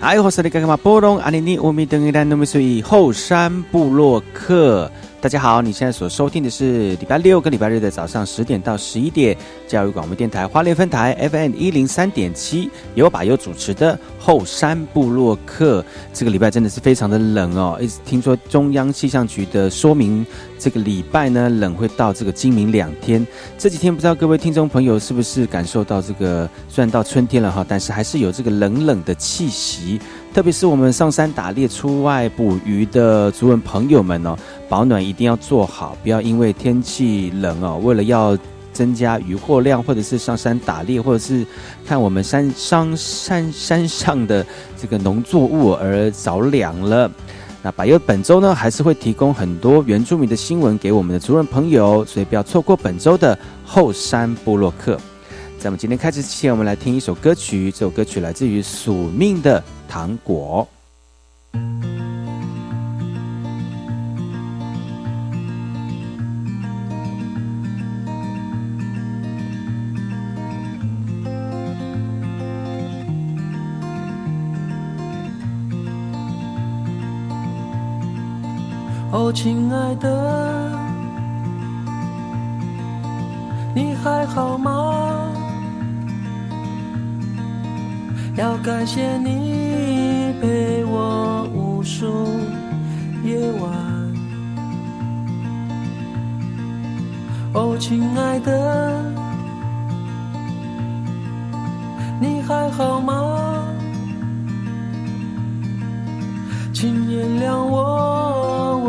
哎，我是你干嘛？波隆阿尼尼乌米登伊兰努米苏伊后山布洛克。大家好，你现在所收听的是礼拜六跟礼拜日的早上十点到十一点，教育广播电台花莲分台 FM 一零三点七，由我把优主持的后山部落客。这个礼拜真的是非常的冷哦，一直听说中央气象局的说明，这个礼拜呢冷会到这个今明两天。这几天不知道各位听众朋友是不是感受到这个？虽然到春天了哈，但是还是有这个冷冷的气息。特别是我们上山打猎、出外捕鱼的族人朋友们哦，保暖一定要做好，不要因为天气冷哦，为了要增加渔获量，或者是上山打猎，或者是看我们山上山山上的这个农作物而着凉了。那百优本周呢，还是会提供很多原住民的新闻给我们的族人朋友，所以不要错过本周的后山部落客。在我们今天开始之前，我们来听一首歌曲。这首歌曲来自于宿命的糖果。哦，亲爱的，你还好吗？要感谢你陪我无数夜晚，哦，亲爱的，你还好吗？请原谅我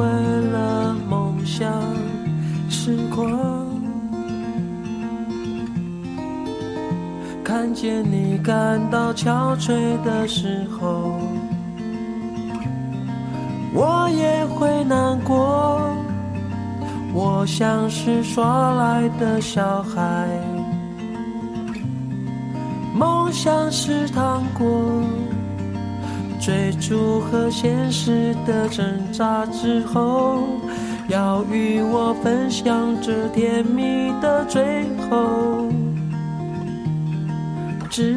见你感到憔悴的时候，我也会难过。我像是耍赖的小孩，梦想是糖果，追逐和现实的挣扎之后，要与我分享这甜蜜的最后。只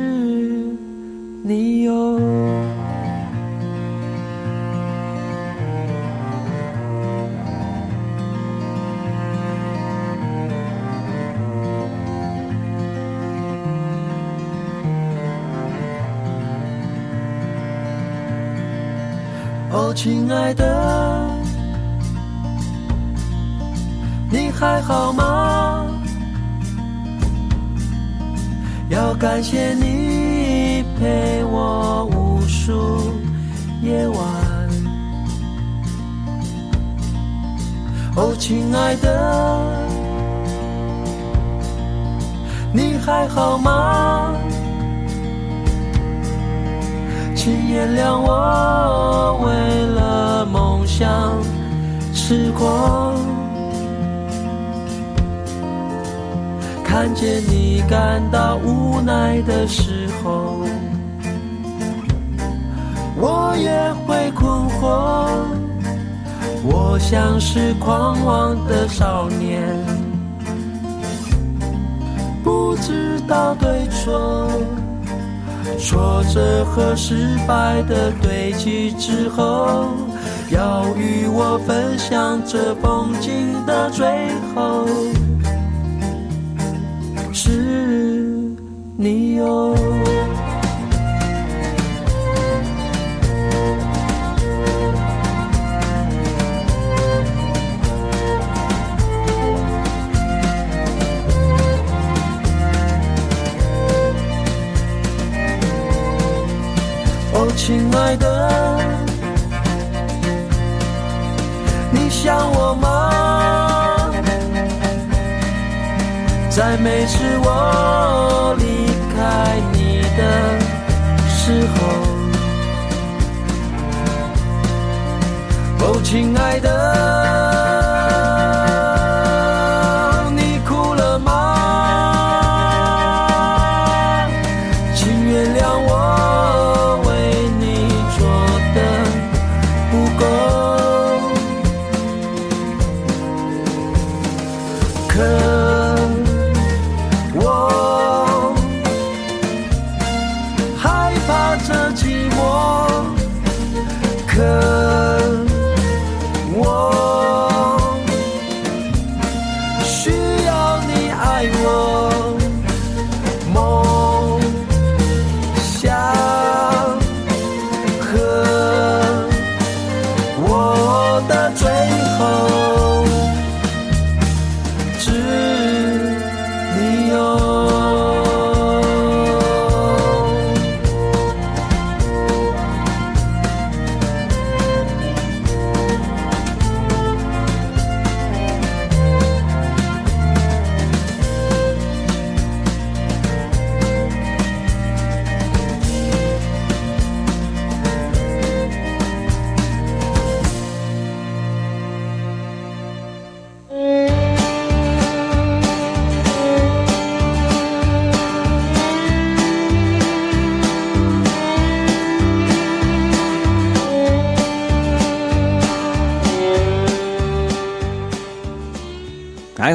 你有。哦，亲爱的，你还好吗？要感谢你陪我无数夜晚，哦，亲爱的，你还好吗？请原谅我为了梦想痴狂。看见你感到无奈的时候，我也会困惑。我像是狂妄的少年，不知道对错。挫折和失败的堆积之后，要与我分享这风景的最后，是你哦。亲爱的，你想我吗？在每次我离在你的时候，哦，亲爱的。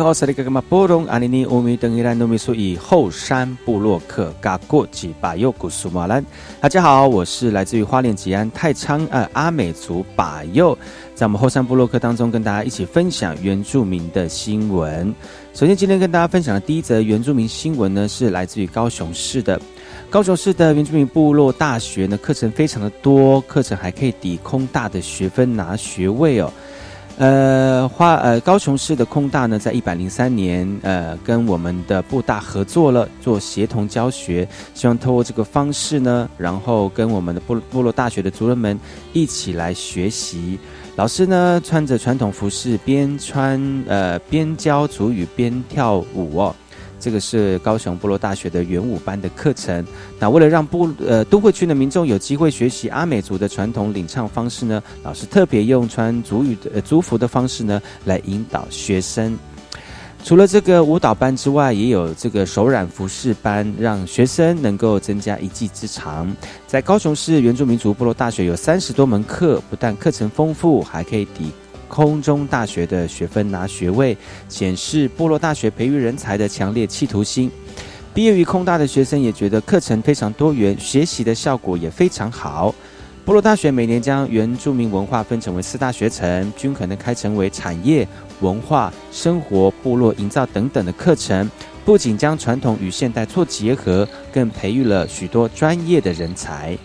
好，萨利格格马波隆阿尼尼乌米登伊兰努米苏以后山布洛克嘎过吉巴尤古苏马兰。大家好，我是来自于花莲吉安太仓呃阿美族巴尤，在我们后山部落克当中跟大家一起分享原住民的新闻。首先，今天跟大家分享的第一则原住民新闻呢，是来自于高雄市的高雄市的原住民部落大学呢，课程非常的多，课程还可以抵空大的学分拿学位哦。呃，花呃，高雄市的空大呢，在一百零三年，呃，跟我们的布大合作了，做协同教学，希望透过这个方式呢，然后跟我们的部部落大学的族人们一起来学习。老师呢，穿着传统服饰，边穿呃边教族语边跳舞哦。这个是高雄部落大学的元武班的课程。那为了让部呃都会区的民众有机会学习阿美族的传统领唱方式呢，老师特别用穿族语的呃族服的方式呢来引导学生。除了这个舞蹈班之外，也有这个手染服饰班，让学生能够增加一技之长。在高雄市原住民族部落大学有三十多门课，不但课程丰富，还可以抵。空中大学的学分拿学位，显示部落大学培育人才的强烈企图心。毕业于空大的学生也觉得课程非常多元，学习的效果也非常好。部落大学每年将原住民文化分成为四大学程，均可能开成为产业、文化、生活、部落营造等等的课程。不仅将传统与现代做结合，更培育了许多专业的人才。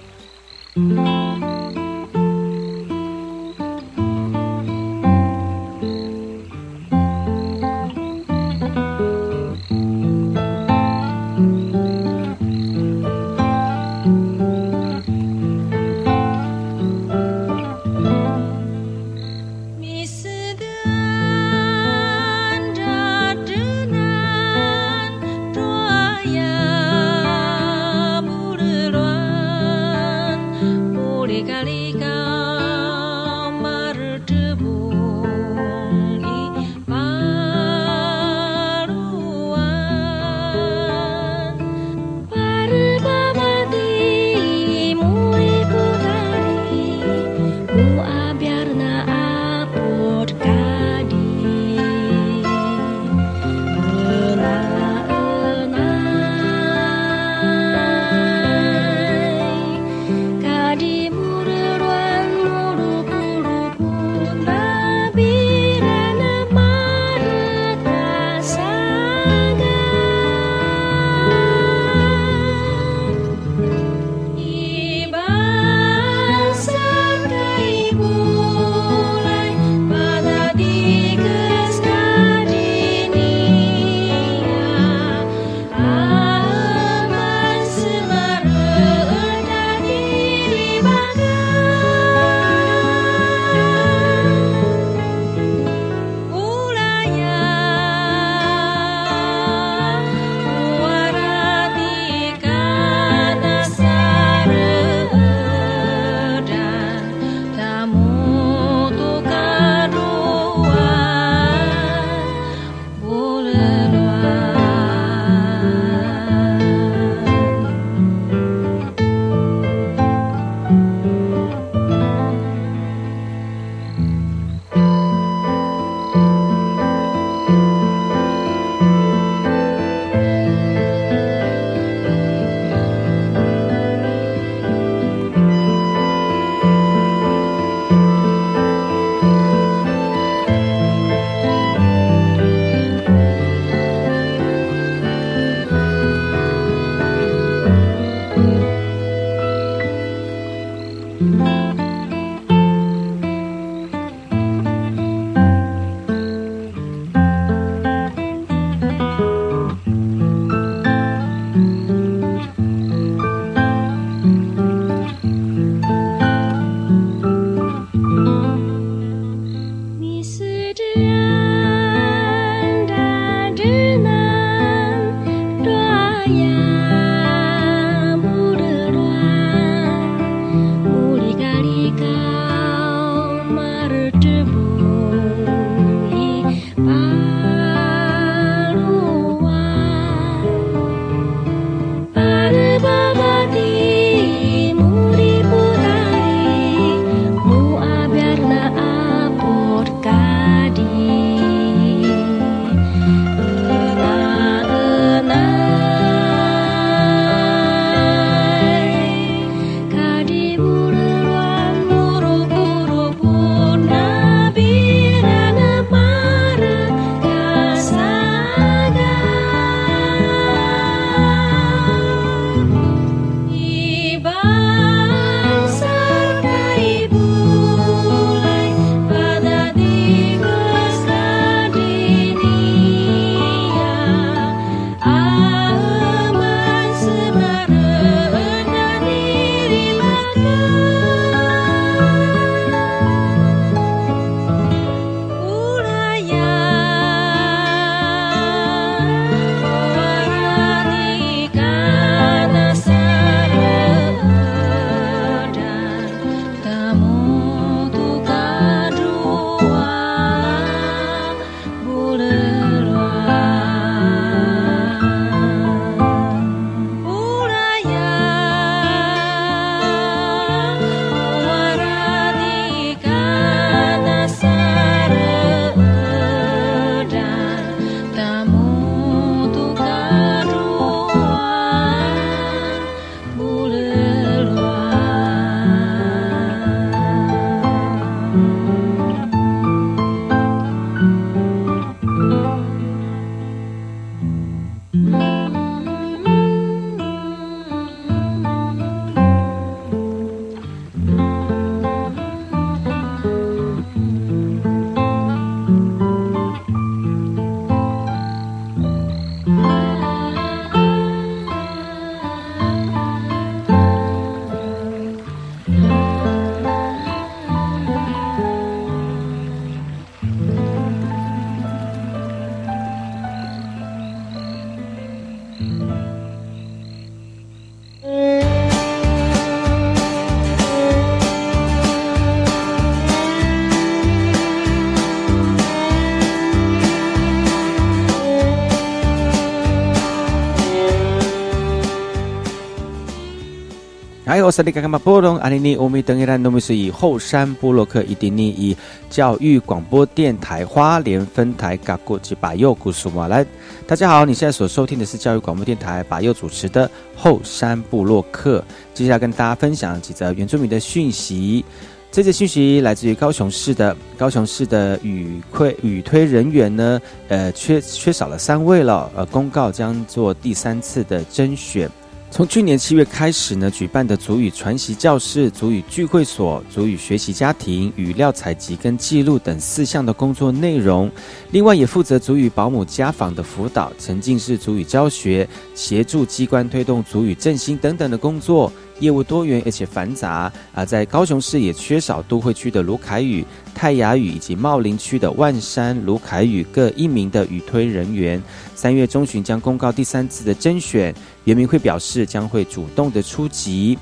我是你刚刚马波隆阿尼尼乌米登伊兰努米是以后山布洛克伊迪尼以教育广播电台花莲分台嘎古吉巴佑古苏马来，大家好，你现在所收听的是教育广播电台巴佑主持的后山布洛克，接下来跟大家分享几则原住民的讯息。这则讯息来自于高雄市的高雄市的语推语推人员呢，呃，缺缺少了三位了，呃，公告将做第三次的甄选。从去年七月开始呢，举办的足语传习教室、足语聚会所、足语学习家庭、语料采集跟记录等四项的工作内容。另外，也负责足语保姆家访的辅导、沉浸式足语教学、协助机关推动足语振兴等等的工作。业务多元而且繁杂啊，在高雄市也缺少都会区的卢凯宇、泰雅语以及茂林区的万山卢凯宇各一名的语推人员。三月中旬将公告第三次的甄选，袁明会表示将会主动的出击。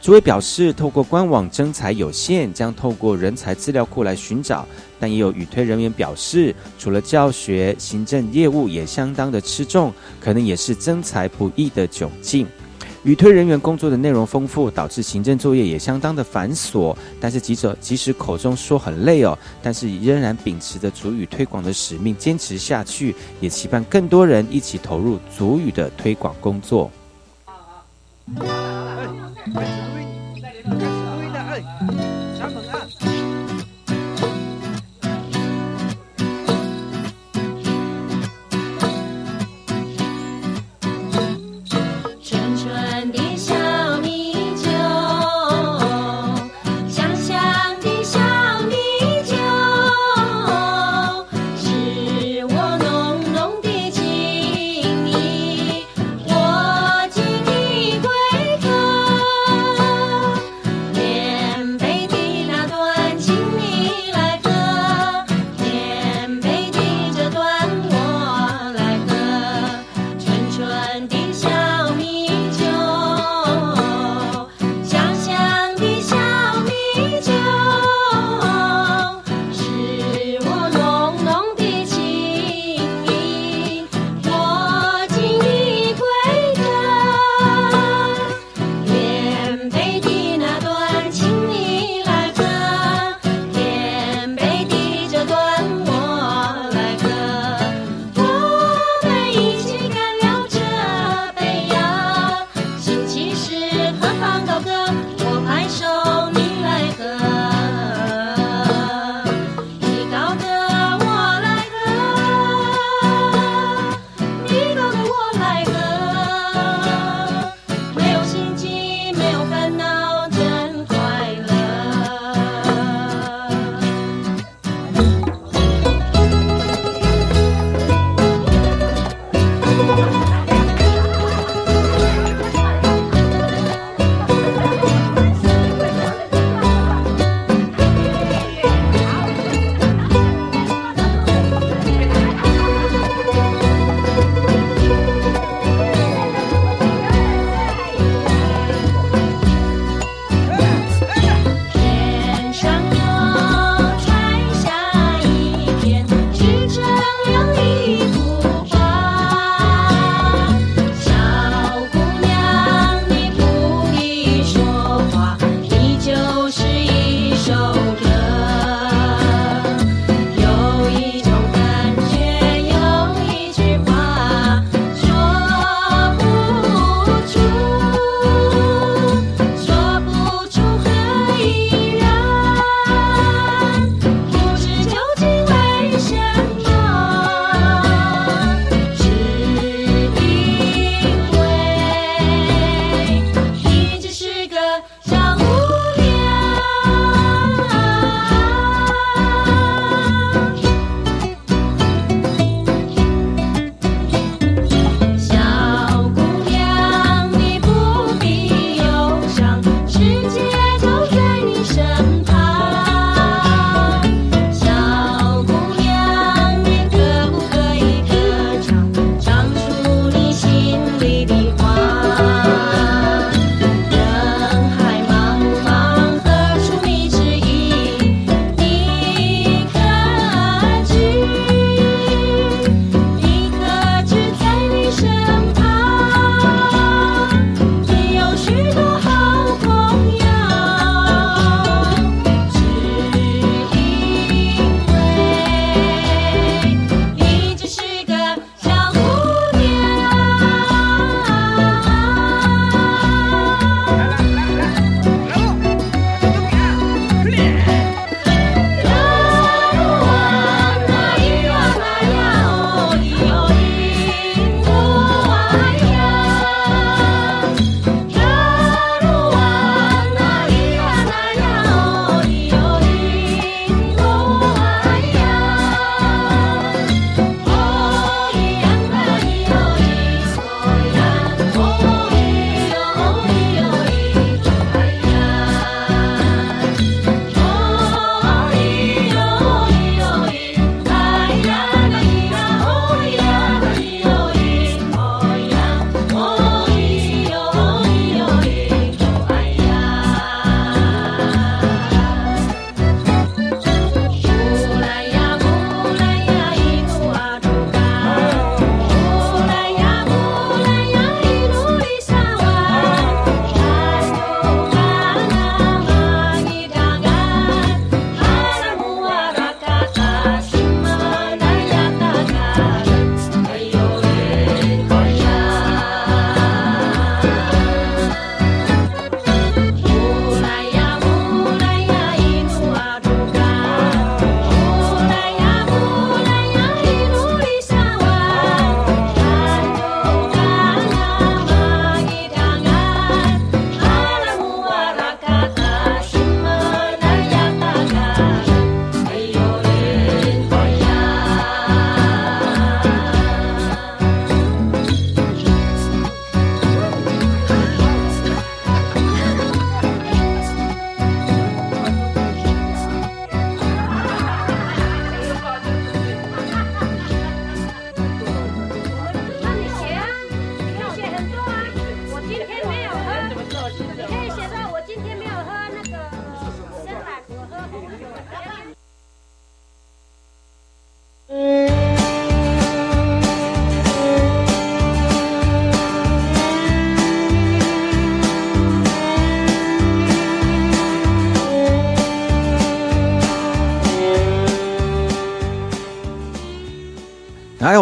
主委表示，透过官网征才有限，将透过人才资料库来寻找。但也有语推人员表示，除了教学、行政业务也相当的吃重，可能也是增才不易的窘境。与推人员工作的内容丰富，导致行政作业也相当的繁琐，但是记者即使口中说很累哦，但是仍然秉持着足语推广的使命，坚持下去，也期盼更多人一起投入足语的推广工作。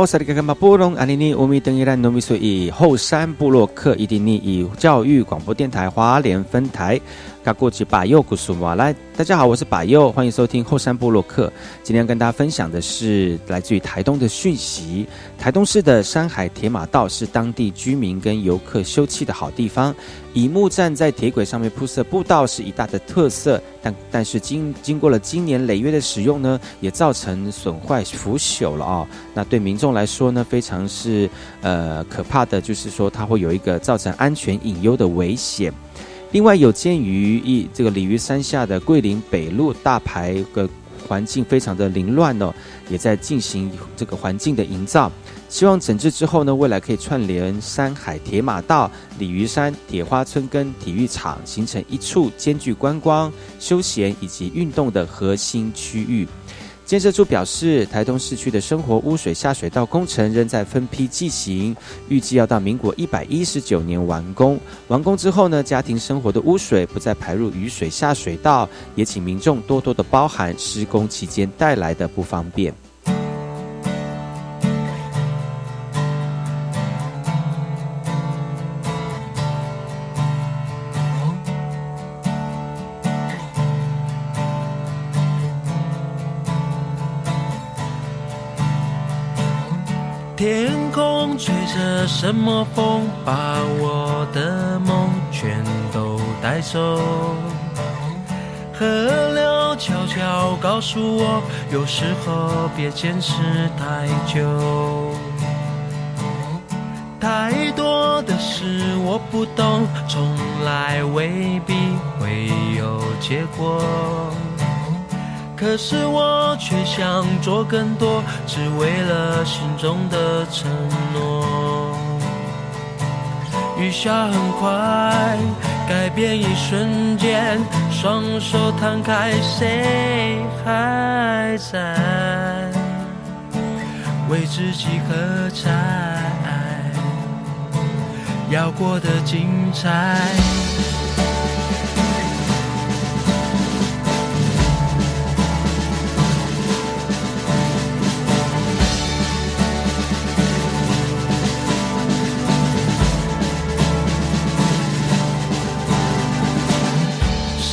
我是那个马布隆阿尼尼乌米登伊兰努米苏以后山布洛克伊迪尼以教育广播电台华联分台。嘎过去把右古苏马来，大家好，我是把右，欢迎收听后山部落客。今天跟大家分享的是来自于台东的讯息。台东市的山海铁马道是当地居民跟游客休憩的好地方。以木站在铁轨上面铺设步道是一大的特色，但但是经经过了经年累月的使用呢，也造成损坏腐朽了啊。那对民众来说呢，非常是呃可怕的，就是说它会有一个造成安全隐忧的危险。另外，有鉴于一这个鲤鱼山下的桂林北路大排的环境非常的凌乱哦，也在进行这个环境的营造。希望整治之后呢，未来可以串联山海铁马道、鲤鱼山铁花村跟体育场，形成一处兼具观光、休闲以及运动的核心区域。建设处表示，台东市区的生活污水下水道工程仍在分批进行，预计要到民国一百一十九年完工。完工之后呢，家庭生活的污水不再排入雨水下水道，也请民众多多的包涵施工期间带来的不方便。天空吹着什么风，把我的梦全都带走。河流悄悄告诉我，有时候别坚持太久。太多的事我不懂，从来未必会有结果。可是我却想做更多，只为了心中的承诺。雨下很快，改变一瞬间，双手摊开，谁还在为自己喝彩？要过得精彩。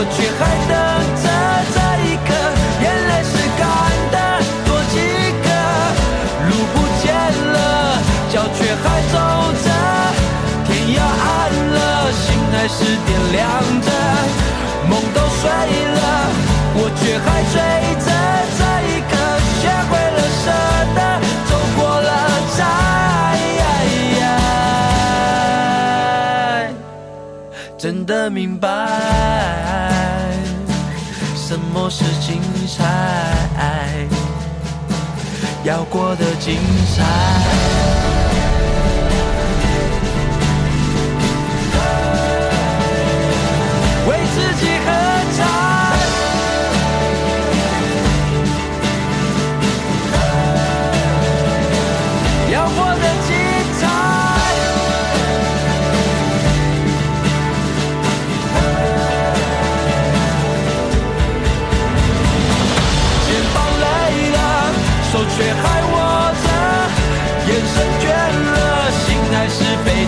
我却还等着这一刻，眼泪是干的，多几个。路不见了，脚却还走着，天要暗了，心还是点亮着。梦都碎了，我却还追明白什么是精彩，要过得精彩。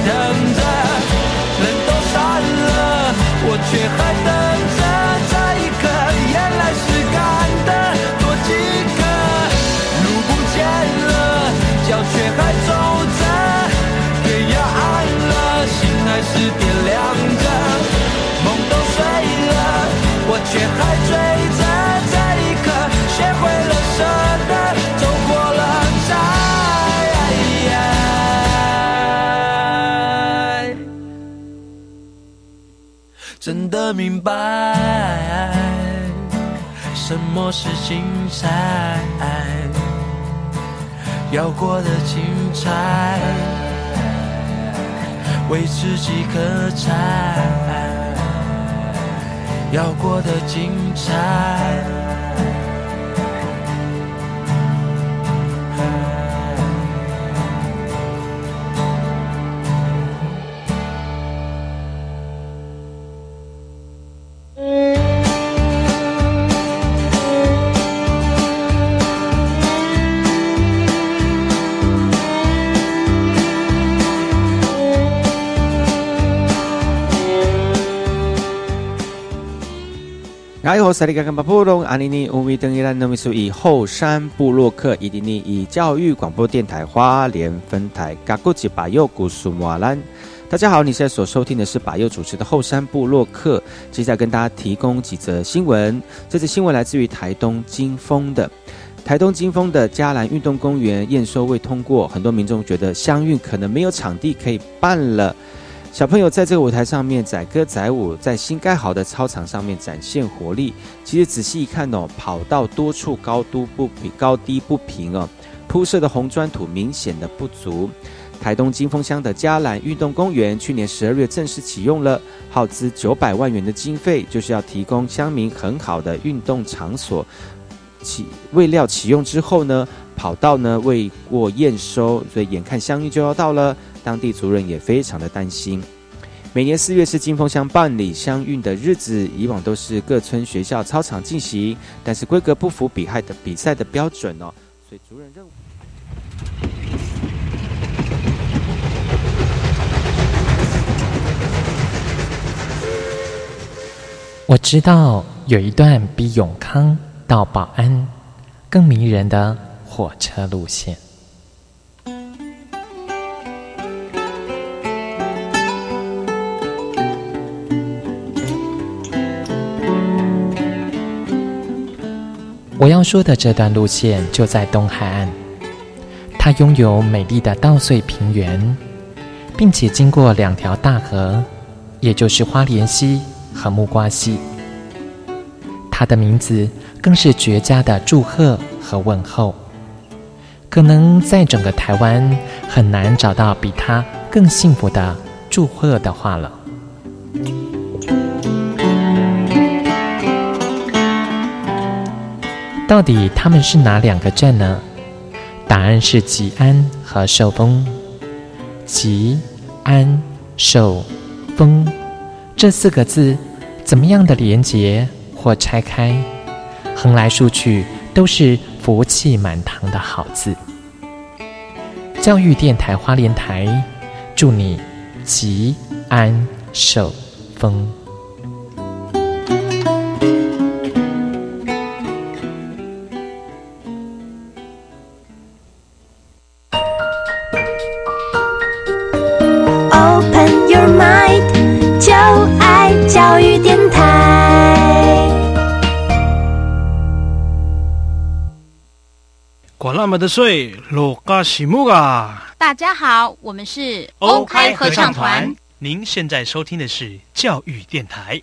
等着人都散了我却还等着这一刻眼泪是干的多饥渴路不见了脚却还走着天要暗了心还是点亮着梦都碎了我却还追。真的明白什么是精彩，要过得精彩，为自己喝彩，要过得精彩。哎呦，萨利嘎嘎巴布隆阿尼尼乌米登伊兰诺米苏以后山布洛克伊迪尼以教育广播电台花莲分台嘎古吉巴佑古苏瓦兰。大家好，你现在所收听的是把佑主持的后山部落客，接下来跟大家提供几则新闻。这则新闻来自于台东金峰的台东金峰的嘉兰运动公园验收未通过，很多民众觉得乡运可能没有场地可以办了。小朋友在这个舞台上面载歌载舞，在新盖好的操场上面展现活力。其实仔细一看哦，跑道多处高度不平、高低不平哦，铺设的红砖土明显的不足。台东金峰乡的嘉兰运动公园去年十二月正式启用了，耗资九百万元的经费，就是要提供乡民很好的运动场所。启未料启用之后呢，跑道呢未过验收，所以眼看乡运就要到了。当地族人也非常的担心。每年四月是金峰乡办理乡运的日子，以往都是各村学校操场进行，但是规格不符比赛的比赛的标准哦，所以族人认为。我知道有一段比永康到保安更迷人的火车路线。我要说的这段路线就在东海岸，它拥有美丽的稻穗平原，并且经过两条大河，也就是花莲溪和木瓜溪。它的名字更是绝佳的祝贺和问候，可能在整个台湾很难找到比它更幸福的祝贺的话了。到底他们是哪两个镇呢？答案是吉安和寿丰。吉安寿丰这四个字，怎么样的连结或拆开，横来竖去都是福气满堂的好字。教育电台花莲台，祝你吉安寿丰。么的水，罗嘎西木啊！大家好，我们是欧开合唱团。您现在收听的是教育电台。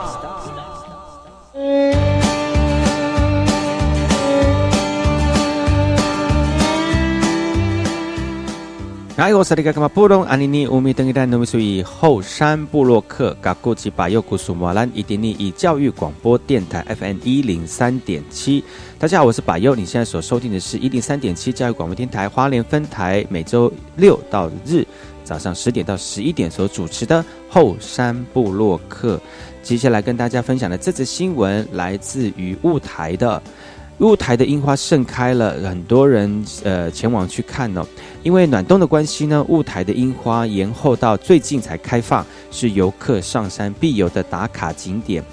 哎，我是那个嘛布隆阿尼尼乌米登伊丹努米苏以后山布洛克嘎古吉巴尤古苏马兰伊迪尼以教育广播电台 FM 一零三点七。大家好，我是巴尤，你现在所收听的是一零三点七教育广播电台花莲分台，每周六到日。早上十点到十一点所主持的后山布洛克。接下来跟大家分享的这则新闻来自于雾台的。雾台的樱花盛开了，很多人呃前往去看哦。因为暖冬的关系呢，雾台的樱花延后到最近才开放，是游客上山必游的打卡景点。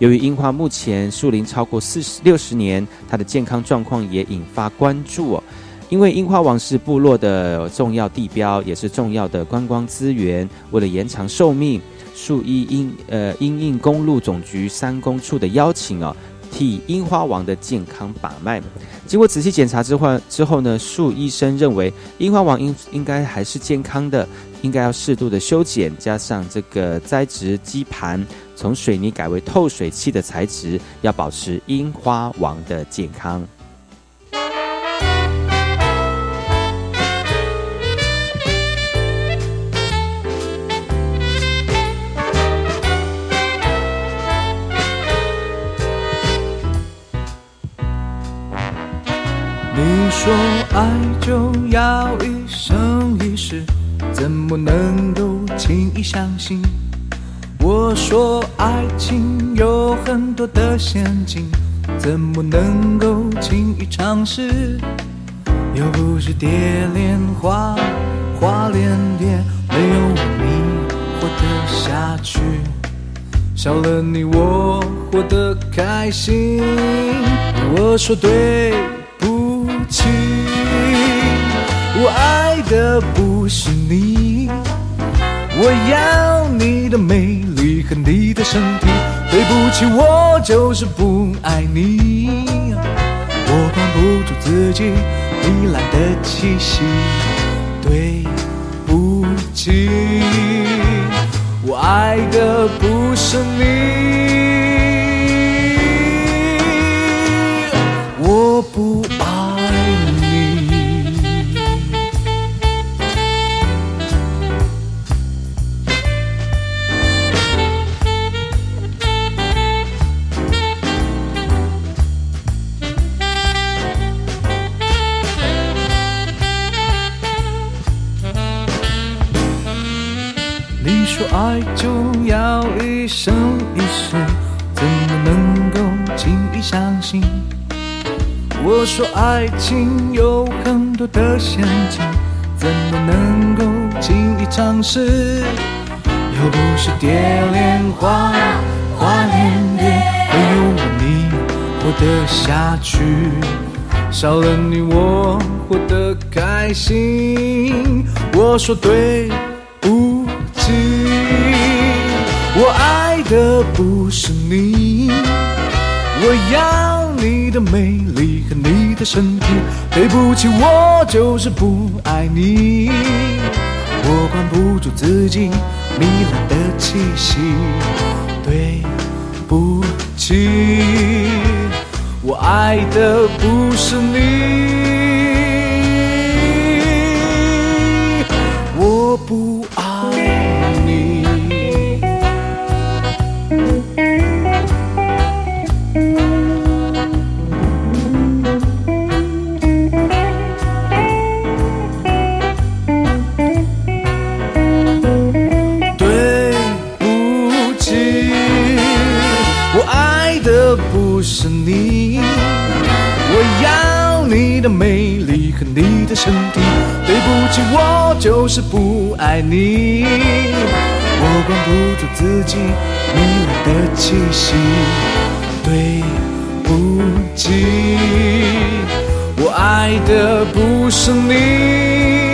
由于樱花目前树龄超过四十六十年，它的健康状况也引发关注哦。因为樱花王是部落的重要地标，也是重要的观光资源。为了延长寿命，树一因呃因应公路总局三公处的邀请哦。替樱花王的健康把脉。经过仔细检查之后，之后呢，树医生认为樱花王应应该还是健康的，应该要适度的修剪，加上这个栽植基盘，从水泥改为透水器的材质，要保持樱花王的健康。你说爱就要一生一世，怎么能够轻易相信？我说爱情有很多的陷阱，怎么能够轻易尝试？又不是蝶恋花，花恋蝶，没有你活得下去，少了你我活得开心。我说对。情，我爱的不是你，我要你的美丽和你的身体。对不起，我就是不爱你，我管不住自己糜烂的气息。对不起，我爱的不是你，你说爱就要一生一世，怎么能够轻易相信？我说爱情有很多的陷阱，怎么能够轻易尝试？又不是蝶恋花，花恋蝶，没有我你活得下去，少了你我活得开心。我说对起。我爱的不是你，我要你的美丽和你的身体。对不起，我就是不爱你，我管不住自己糜烂的气息。对不起，我爱的不是你。我不是，我就是不爱你，我管不住自己迷人的气息。对不起，我爱的不是你。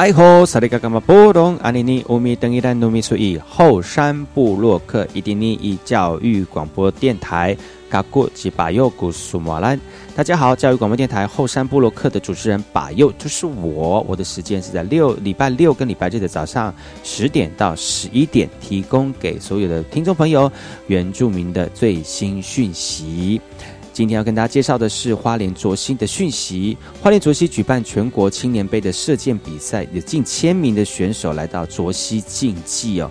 啊，爱好萨利嘎嘎玛波隆阿尼尼乌米登伊兰努米苏以后山布洛克伊迪尼以教育广播电台嘎古吉巴佑古苏马兰，大家好，教育广播电台后山布洛克的主持人巴佑就是我，我的时间是在六礼拜六跟礼拜日的早上十点到十一点，提供给所有的听众朋友原住民的最新讯息。今天要跟大家介绍的是花莲卓溪的讯息。花莲卓溪举办全国青年杯的射箭比赛，有近千名的选手来到卓溪竞技哦。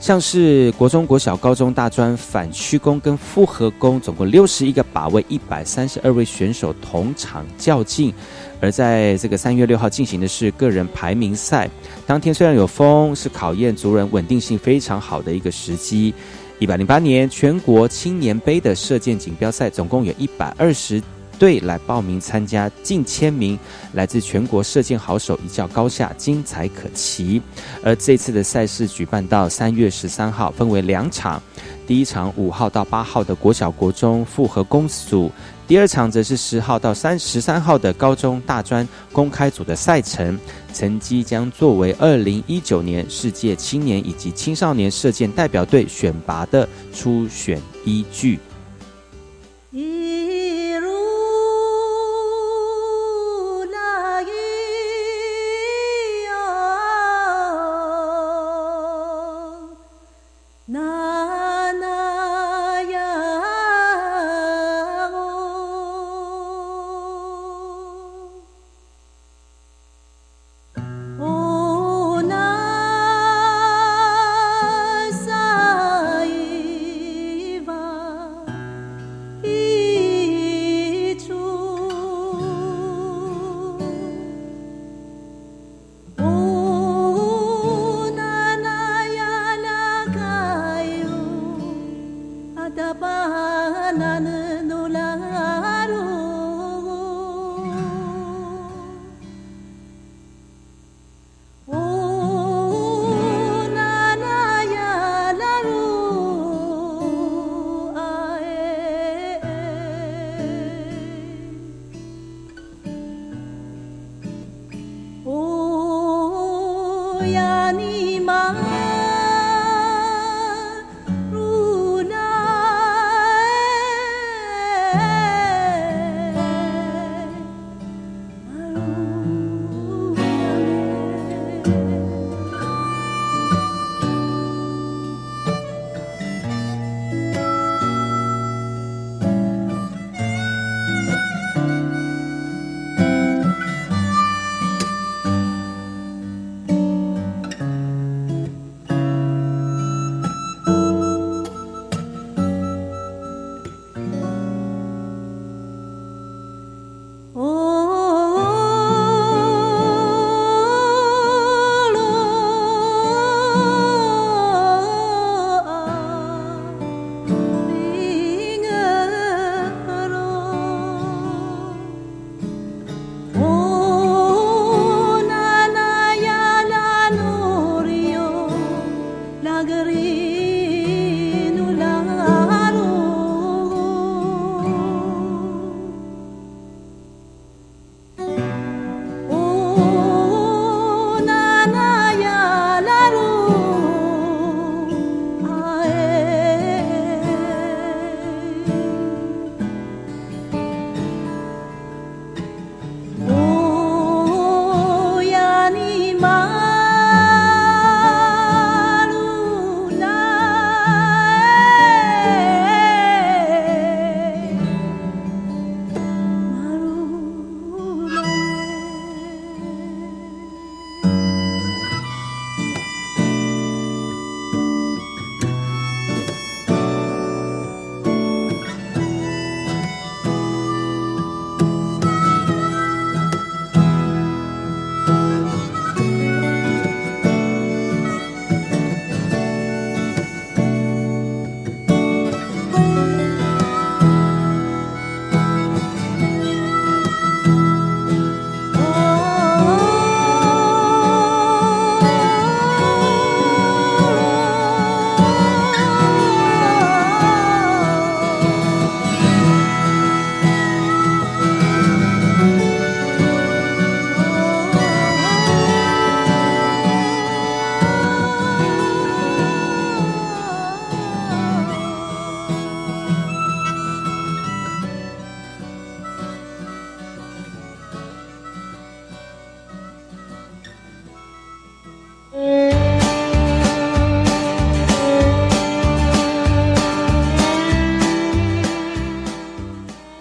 像是国中、国小、高中、大专反曲弓跟复合弓，总共六十一个靶位，一百三十二位选手同场较劲。而在这个三月六号进行的是个人排名赛，当天虽然有风，是考验族人稳定性非常好的一个时机。一百零八年全国青年杯的射箭锦标赛，总共有一百二十队来报名参加，近千名来自全国射箭好手一较高下，精彩可期。而这次的赛事举办到三月十三号，分为两场，第一场五号到八号的国小国中复合公组。第二场则是十号到三十三号的高中大专公开组的赛程，成绩将作为二零一九年世界青年以及青少年射箭代表队选拔的初选依据。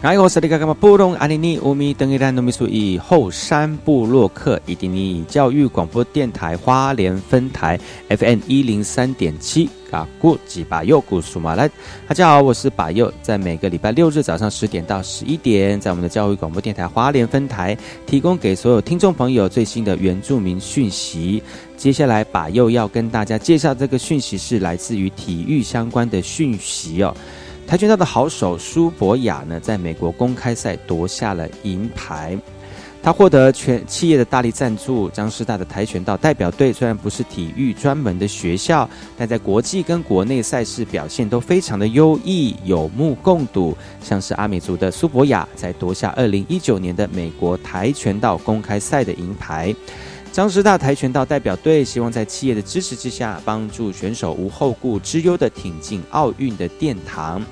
然后是那个什么布隆阿尼尼乌米登伊兰努米苏以后山部落客以及你教育广播电台花莲分台 FM 一零三点七啊，古吉巴佑古苏马来，大家好，我是巴佑，在每个礼拜六日早上十点到十一点，在我们的教育广播电台花莲分台，提供给所有听众朋友最新的原住民讯息。接下来，巴佑要跟大家介绍这个讯息是来自于体育相关的讯息哦。跆拳道的好手苏博雅呢，在美国公开赛夺下了银牌。他获得全企业的大力赞助。张师大的跆拳道代表队虽然不是体育专门的学校，但在国际跟国内赛事表现都非常的优异，有目共睹。像是阿美族的苏博雅，在夺下二零一九年的美国跆拳道公开赛的银牌。张师大跆拳道代表队希望在企业的支持之下，帮助选手无后顾之忧的挺进奥运的殿堂。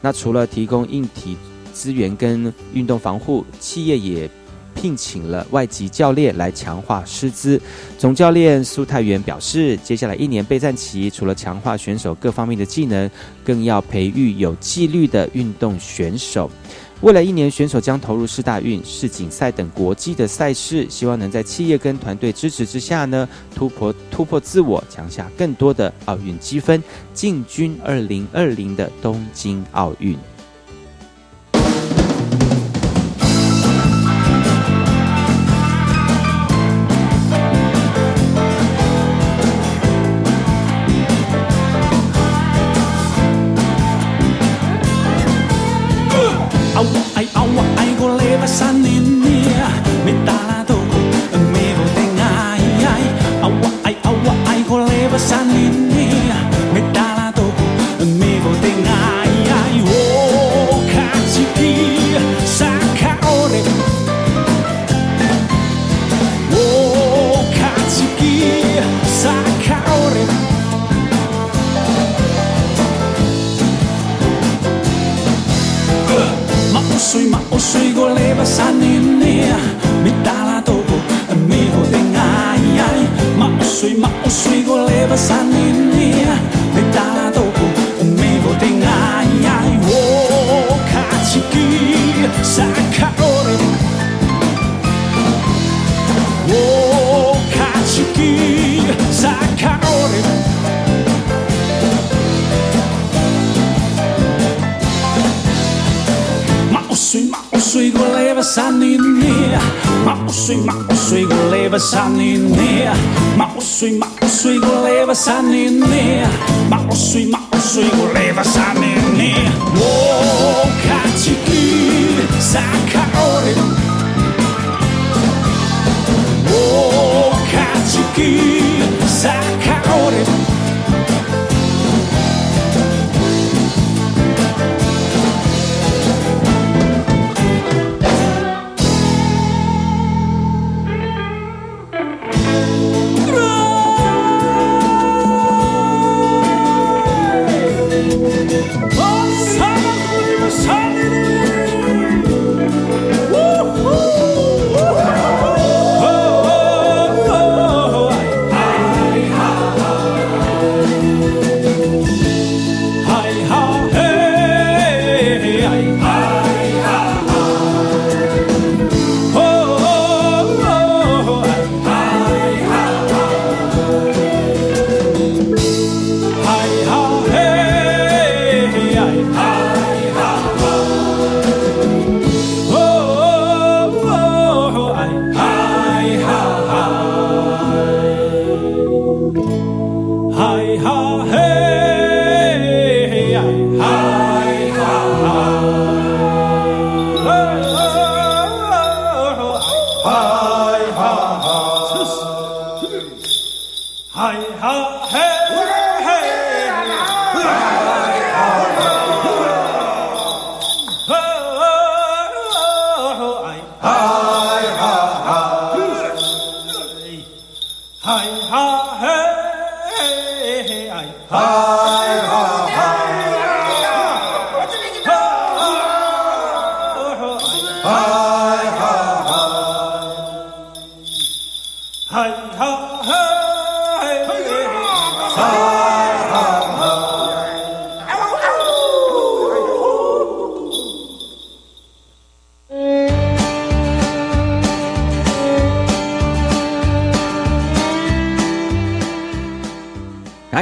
那除了提供硬体资源跟运动防护，企业也聘请了外籍教练来强化师资。总教练苏太元表示，接下来一年备战期，除了强化选手各方面的技能，更要培育有纪律的运动选手。未来一年，选手将投入世大运、世锦赛等国际的赛事，希望能在企业跟团队支持之下呢，突破突破自我，抢下更多的奥运积分，进军二零二零的东京奥运。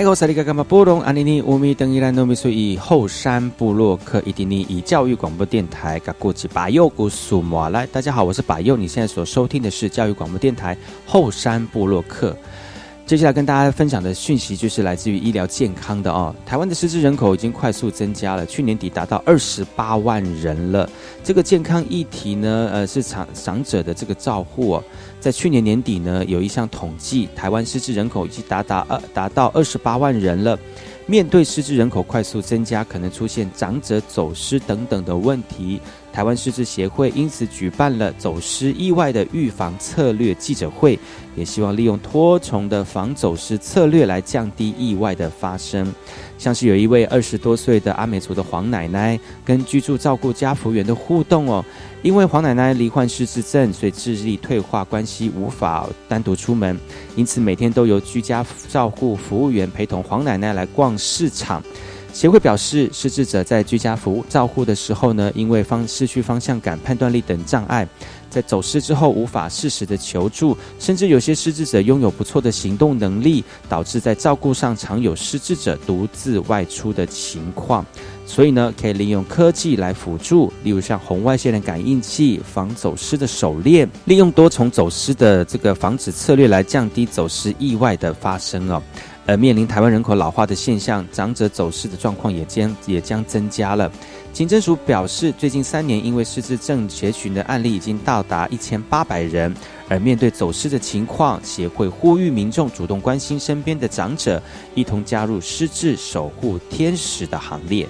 我是里嘎嘎马波隆阿尼尼乌米登伊兰诺米苏伊后山布洛克伊迪尼以教育广播电台嘎古吉巴佑古苏摩来，大家好，我是巴佑，你现在所收听的是教育广播电台后山布洛克。接下来跟大家分享的讯息就是来自于医疗健康的哦。台湾的失智人口已经快速增加了，去年底达到二十八万人了。这个健康议题呢，呃，是长长者的这个照护。在去年年底呢，有一项统计，台湾失智人口已经达达二达到二十八万人了。面对失智人口快速增加，可能出现长者走失等等的问题。台湾失智协会因此举办了走失意外的预防策略记者会，也希望利用多重的防走失策略来降低意外的发生。像是有一位二十多岁的阿美族的黄奶奶，跟居住照顾家服务员的互动哦，因为黄奶奶罹患失智症，所以智力退化关系无法单独出门，因此每天都由居家照顾服务员陪同黄奶奶来逛市场。协会表示，失智者在居家服务照护的时候呢，因为方失去方向感、判断力等障碍，在走失之后无法适时的求助，甚至有些失智者拥有不错的行动能力，导致在照顾上常有失智者独自外出的情况。所以呢，可以利用科技来辅助，例如像红外线的感应器、防走失的手链，利用多重走失的这个防止策略来降低走失意外的发生哦。而面临台湾人口老化的现象，长者走失的状况也将也将增加了。警政署表示，最近三年因为失智症协寻的案例已经到达一千八百人。而面对走失的情况，协会呼吁民众主动关心身边的长者，一同加入失智守护天使的行列。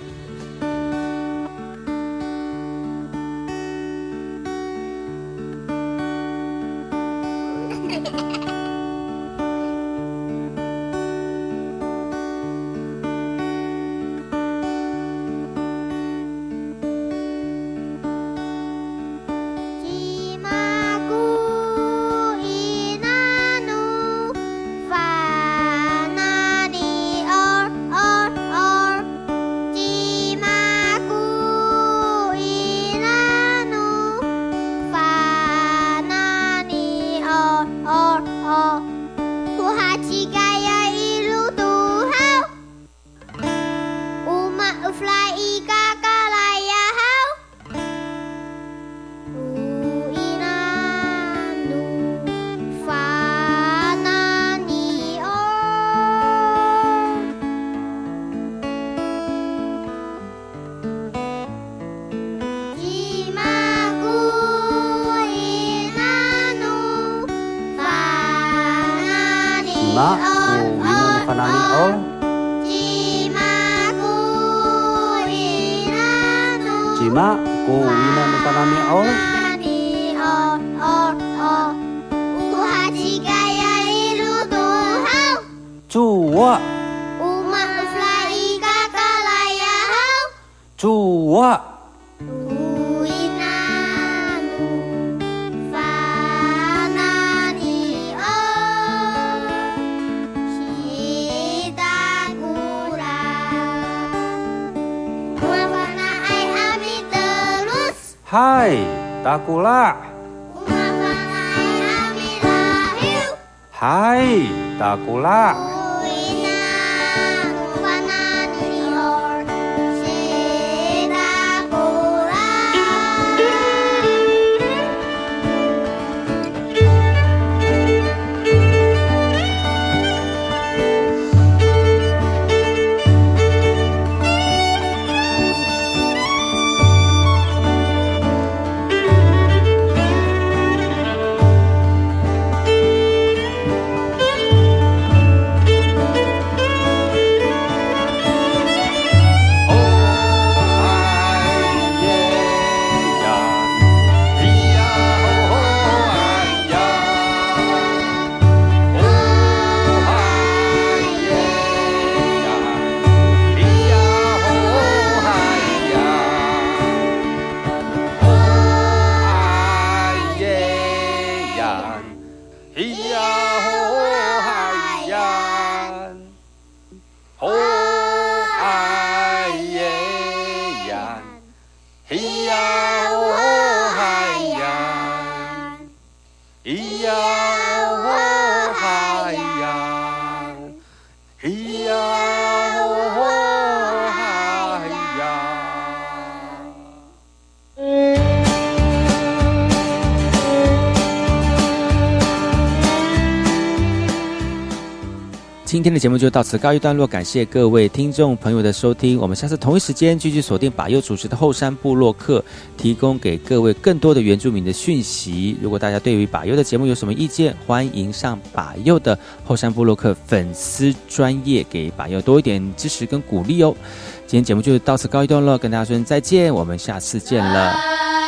嗨，大姑啦！节目就到此告一段落，感谢各位听众朋友的收听，我们下次同一时间继续锁定把右主持的后山部落客，提供给各位更多的原住民的讯息。如果大家对于把右的节目有什么意见，欢迎上把右的后山部落客粉丝专业，给把右多一点支持跟鼓励哦。今天节目就到此告一段落，跟大家说再见，我们下次见了。